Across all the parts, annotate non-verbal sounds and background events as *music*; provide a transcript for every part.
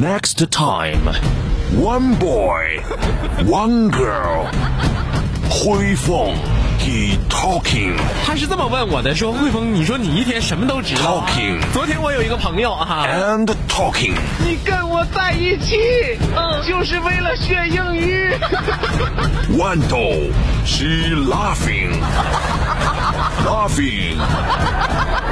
Next time, one boy, one girl. 灰凤 he talking. 他是这么问我的，说汇丰，你说你一天什么都知道啊、Talking 昨天我有一个朋友啊，and talking. 你跟我在一起，嗯，就是为了学英语。Wando, she laughing, laughing, and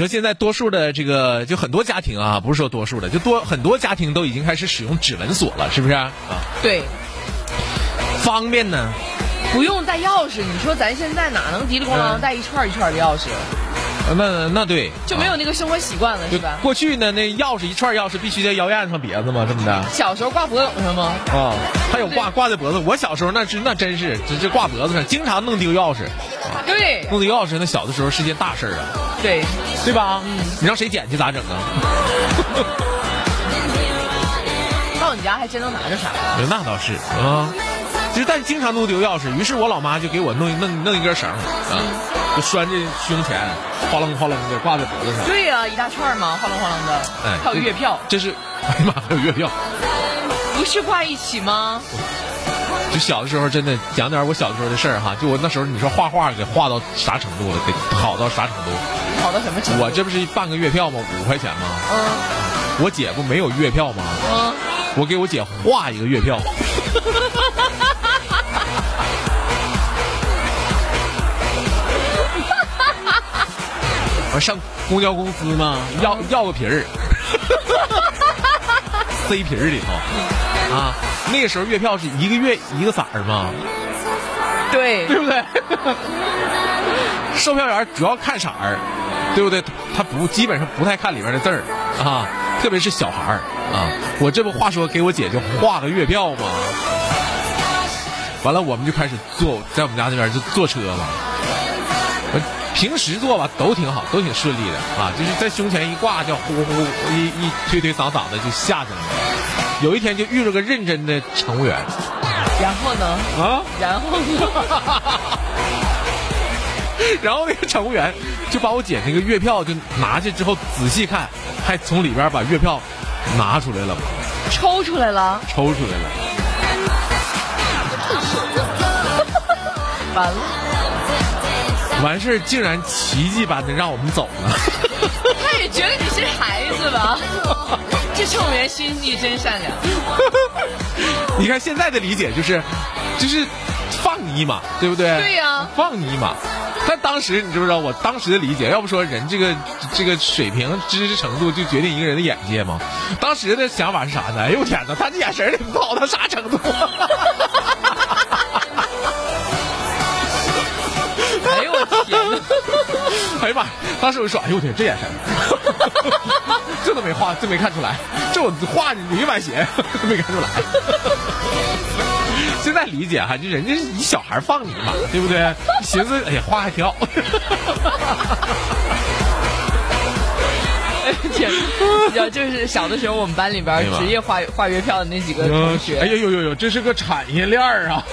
说现在多数的这个就很多家庭啊，不是说多数的，就多很多家庭都已经开始使用指纹锁了，是不是啊？对，方便呢。不用带钥匙。你说咱现在哪能滴里咣啷带一串一串的钥匙，呃那那对，就没有那个生活习惯了，就是吧？过去呢，那钥匙一串钥匙必须在腰燕上别着嘛，这么的小时候挂脖梗上吗？啊，还有挂挂在脖子。我小时候那是那真是这这挂脖子上，经常弄丢钥匙，对弄丢钥匙那小的时候是件大事儿啊，对，对吧？嗯，你让谁捡去咋整啊？*laughs* 到你家还真能拿着啥？*laughs* 那倒是啊，就是但经常弄丢钥匙，于是我老妈就给我弄弄弄一根绳啊，就拴在胸前，哗楞哗楞的挂在脖子上。对呀、一大串嘛，哗楞哗楞的，哎，还有月票，*laughs* 这是，哎呀妈，还有月票。不是挂一起吗？就小的时候真的讲点我小的时候的事儿哈，就我那时候你说画画给画到啥程度了，给好到啥程度？好到什么程度？我这不是半个月票吗？五块钱吗？嗯我姐不没有月票吗？嗯，我给我姐画一个月票。我上公交公司吗，要要个皮儿，*laughs* 塞皮儿里头啊。那个时候月票是一个月一个色儿嘛，对对不对？*laughs* 售票员主要看色儿，对不对？他不基本上不太看里面的字儿啊，特别是小孩儿啊。我这不话说给我姐就画个月票嘛，完了我们就开始坐在我们家那边就坐车嘛。平时坐吧都挺好，都挺顺利的啊，就是在胸前一挂，叫呼呼一一推推搡搡的就下去了。有一天就遇着个认真的乘务员然后呢？啊。然后呢？*laughs* 然后那个乘务员就把我姐那个月票就拿去之后仔细看，还从里边把月票拿出来了，抽出来了，抽出来了。*laughs* 完了，完事儿竟然奇迹般的让我们走了。他也觉得你是孩子吧？这乘务员心地真善良。*laughs* 你看现在的理解就是，就是放你一马，对不对？对呀放你一马。但当时你知不知道？我当时的理解，要不说人这个这个水平、知识程度就决定一个人的眼界吗？当时的想法是啥呢？哎呦我天哪，他这眼神儿得好到啥程度？*laughs* 哎呦我天哪！哎呀妈！当时我就说，哎呦我天，这眼神儿，这都没画，这没看出来，这我画你一碗血都没看出来。*laughs* 现在理解哈，就人家是一小孩放你嘛，对不对？寻思，哎呀，画还挺好。*laughs* 哎天，你知道，就是小的时候我们班里边职业画画月票的那几个同学，哎呦呦呦呦，这是个产业链儿啊！*laughs*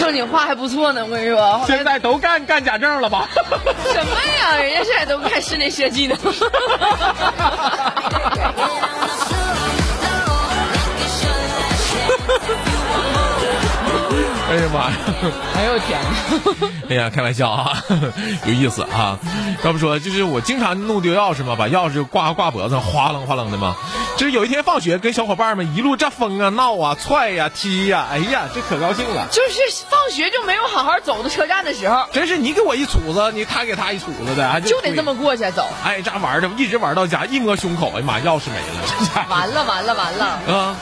正经话还不错呢，我跟你说。现在都干干假证了吧？*laughs* 什么呀？人家现在都干室内设计呢。哎呀妈呀！*laughs* 哎呦我天哪！*laughs* 哎呀，开玩笑啊，*laughs* 有意思啊。要不说，就是我经常弄丢钥匙嘛，把钥匙挂挂脖子上，哗楞哗楞的嘛。就是有一天放学，跟小伙伴们一路这疯啊、闹啊、踹呀、踢呀，哎呀，这可高兴了。就是放学就没有好好走到车站的时候，真是你给我一杵子，你他给他一杵子的，哎就得这么过去走。哎，这样玩的，一直玩到家，一摸胸口，哎呀妈，钥匙没了，完了完了完了！啊，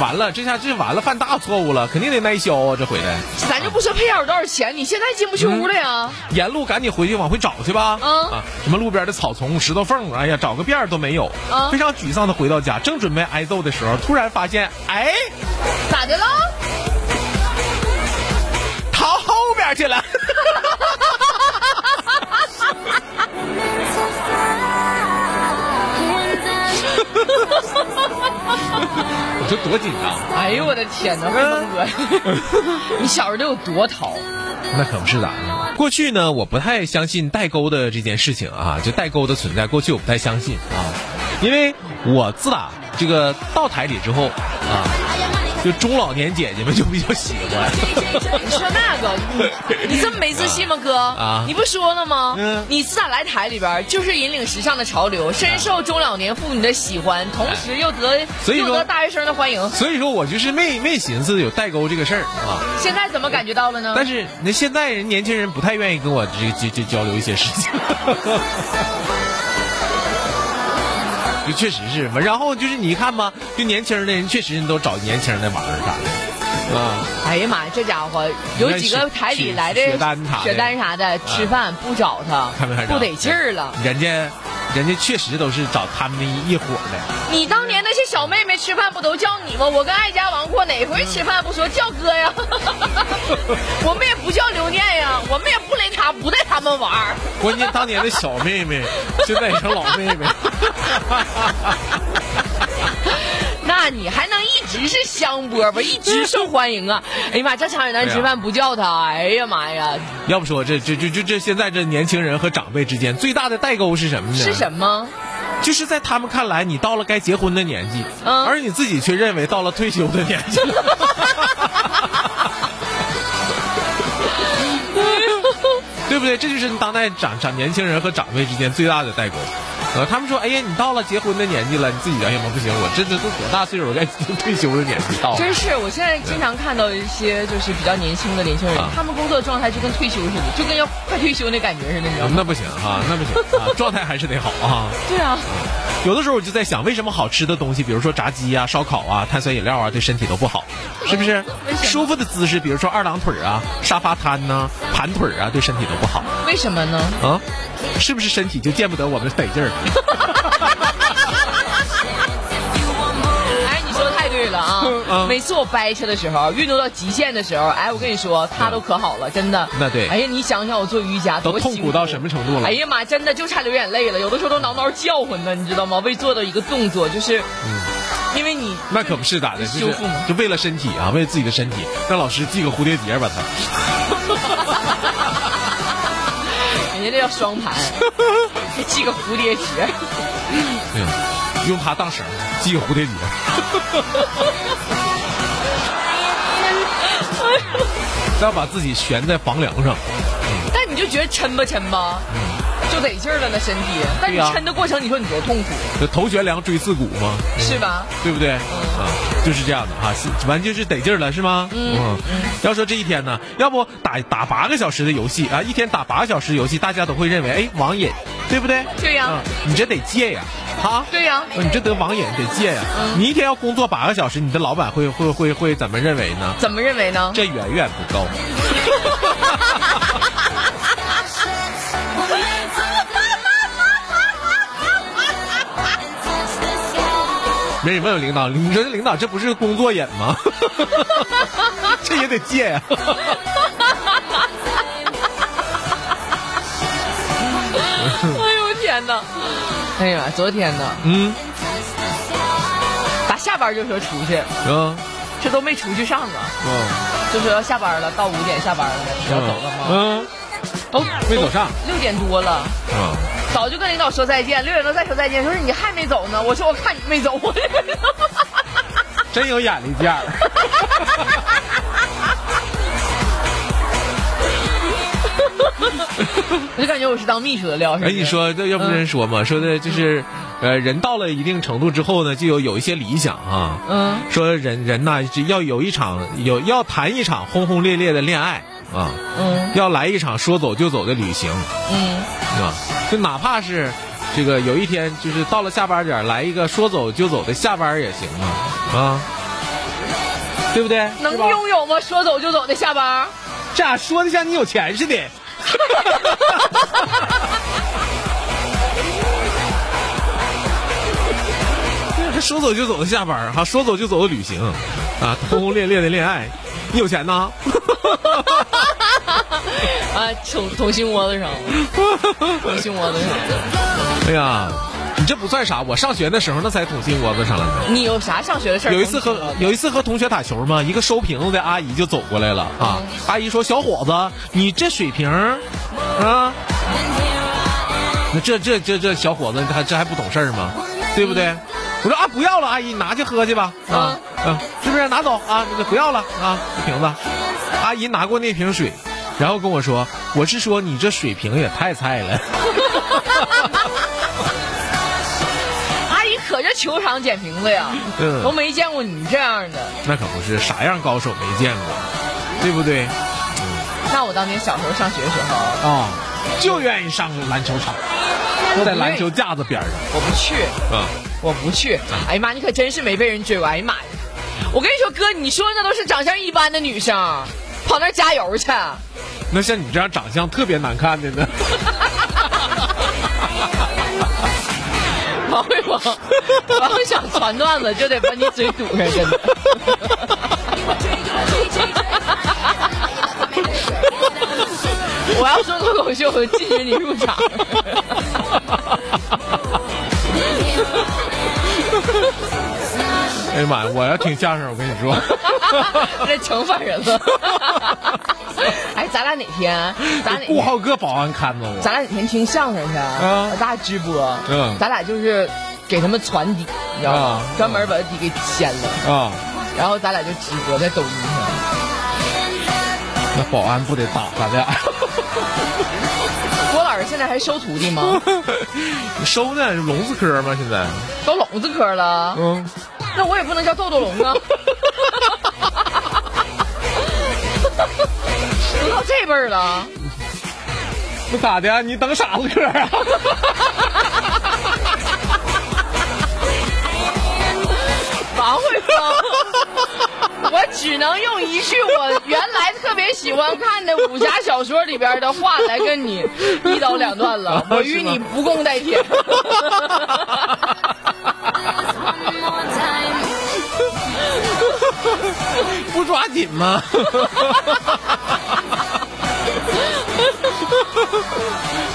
完了，这下这完了，犯大错误了，肯定得耐销啊，这回来。咱就不说配钥匙多少钱，你现在进不去屋了呀？沿路赶紧回去往回找去吧。嗯啊，什么路边的草丛、石头缝，哎呀，找个遍儿都没有。嗯非常沮丧的回到家，正准备挨揍的时候，突然发现，哎，咋的了？逃后边去了。*laughs* 这多紧张，哎呦我的天哪，魏峰哥，*laughs* 你小时候得有多淘？那可不是咋的。过去呢，我不太相信代沟的这件事情啊，就代沟的存在，过去我不太相信啊，因为我自打这个到台里之后啊，就中老年姐姐们就比较喜欢。你说那个，*laughs* 你你这么没自信吗，哥？啊你不说了吗？嗯你自打来台里边，就是引领时尚的潮流，深受中老年妇女的喜欢，同时又得所以又得大学生的欢迎。所以说我就是没没寻思有代沟这个事儿啊。现在怎么感觉到了呢？但是那现在人年轻人不太愿意跟我这这这交流一些事情，*laughs* 就确实是嘛。然后就是你看吧，就年轻的人确实都找年轻人的玩儿啥的，啊，哎呀妈呀，这家伙有几个台里来的雪丹啥的雪丹啥的，吃饭不找他看没看，不得劲儿了。人家人家确实都是找他们一伙儿的。你当年那些小妹妹吃饭不都叫你吗？我跟爱家王阔哪回吃饭不说叫哥呀？*laughs* 我们也不叫留念呀，我们也不雷他，不带他们玩儿。关键当年的小妹妹，现在也成老妹妹。*laughs* 那你还能一直是香饽饽，一直受欢迎啊？*laughs* 哎呀妈，这长远男吃饭不叫他，哎呀妈呀，要不说这这这这这现在这年轻人和长辈之间最大的代沟是什么呢？是什么？就是在他们看来，你到了该结婚的年纪，嗯而你自己却认为到了退休的年纪。*laughs* 对不对？这就是当代长长年轻人和长辈之间最大的代沟。呃，他们说，哎呀，你到了结婚的年纪了，你自己哎呀妈不行，我这这都多大岁数，我该 *laughs* 退休的年纪到了。真是，我现在经常看到一些就是比较年轻的年轻人，啊他们工作状态就跟退休似的，就跟要快退休那感觉似的，你知道吗？那不行哈、那不行啊，状态还是得好啊。对啊，有的时候我就在想，为什么好吃的东西，比如说炸鸡啊、烧烤啊、碳酸饮料啊，对身体都不好？是不是舒服的姿势，比如说二郎腿啊、沙发瘫呐、盘腿啊，对身体都不好为什么呢？啊？是不是身体就见不得我们得劲儿？*laughs* *laughs* 每次我掰扯的时候，运动到极限的时候，哎，我跟你说，他都可好了，真的。那对。哎呀，你想想我做瑜伽都多痛苦到什么程度了。哎呀妈，真的就差流眼泪了，有的时候都挠挠叫唤呢，你知道吗？为做的一个动作，就是，因为你那可不是咋的，就是修复嘛。就为了身体啊，为了自己的身体，让老师系个蝴蝶结吧他。*laughs* 人家这叫双盘，*laughs* 还系个蝴蝶结。对，用它当绳系个蝴蝶结。再 *laughs* 要把自己悬在房梁上，但你就觉得抻吧抻吧，就得劲儿了那身体。但你抻的过程，你说你多痛苦，就头悬梁锥刺股嘛，是吧？对不对？啊，就是这样的哈，是完就是得劲儿了，是吗？嗯。要说这一天呢，要不打打八个小时的游戏啊，一天打八个小时游戏，大家都会认为哎网瘾，对不对？对呀啊你这得戒呀，哈。对呀、哦你这得网瘾得戒呀！你一天要工作八个小时，你的老板会会会会怎么认为呢？怎么认为呢？这远远不够。*laughs* 没人问问领导，你说这领导这不是工作瘾吗？*laughs* 这也得戒呀、*laughs* 哎呦天哪！哎呀，昨天呢，嗯。打下班就说出去，嗯这都没出去上啊，嗯就说要下班了，到五点下班了，要走了吗？嗯。都没走上。六点多了，嗯，早就跟领导说再见，六点多再说再见，说你还没走呢，我说我看你没走，*laughs* 真有眼力见儿。*laughs* *laughs* 我就感觉我是当秘书的料。哎，你说这要不人说嘛，说的就是，呃，人到了一定程度之后呢，就有有一些理想啊。嗯，说人人呐，只要有一场有要谈一场轰轰烈烈的恋爱啊，嗯要来一场说走就走的旅行嗯，是吧，就哪怕是这个有一天就是到了下班点儿来一个说走就走的下班也行啊啊，对不对？能拥有吗？说走就走的下班。这咋说的像你有钱似的？这 *laughs* 说走就走的下班哈，说走就走的旅行，啊，轰轰烈烈的恋爱，你有钱呐？*laughs* 啊，捅捅心窝子上了，*laughs* 捅心窝子上了。哎呀，你这不算啥，我上学的时候那才捅心窝子上了呢。你有啥上学的事儿？有一次和有一次和同学打球嘛，一个收瓶子的阿姨就走过来了啊，阿姨说：“小伙子，你这水平啊，那这这这这小伙子他这还不懂事儿吗？对不对？”我说啊，不要了，阿姨，你拿去喝去吧，啊啊，是不是？拿走啊，那个不要了啊，这瓶子。阿姨拿过那瓶水，然后跟我说：“我是说你这水平也太菜了。” *laughs* *laughs* 球场捡瓶子呀，嗯都没见过你这样的。那可不是啥样高手没见过，对不对？那我当年小时候上学的时候，啊，就愿意上篮球场，在篮球架子边上我不去，嗯。我不去。哎呀妈，你可真是没被人追过。哎呀妈呀！我跟你说，哥，你说的那都是长相一般的女生，跑那加油去。那像你这样长相特别难看的呢？*laughs* 王慧萌，我要想传段子，就得把你嘴堵上，*laughs* 真的。我要说脱口秀，我就禁止你入场。*laughs* 哎呀妈呀！我要听相声，我跟你说，*laughs* 这惩罚人了。哎，咱俩哪天？*laughs* 咱？顾浩哥保安看着我。咱俩哪天听相声去？啊咱俩直播。嗯咱俩就是给他们传底，你知道吗啊？专门把底给掀了，啊，然后咱俩就直播在抖音上。那保安不得打咱俩？*laughs* 郭老师现在还收徒弟吗？*laughs* 收呢？聋子科吗？现在？都聋子科了。嗯，那我也不能叫豆豆龙啊。都到这辈儿了，那咋的？你等傻子哥啊？王慧峰，*laughs* 我只能用一句我原来特别喜欢看的武侠小说里边的话来跟你一刀两断了。*laughs* 我与你不共戴天。*laughs* 不抓紧吗？哈哈哈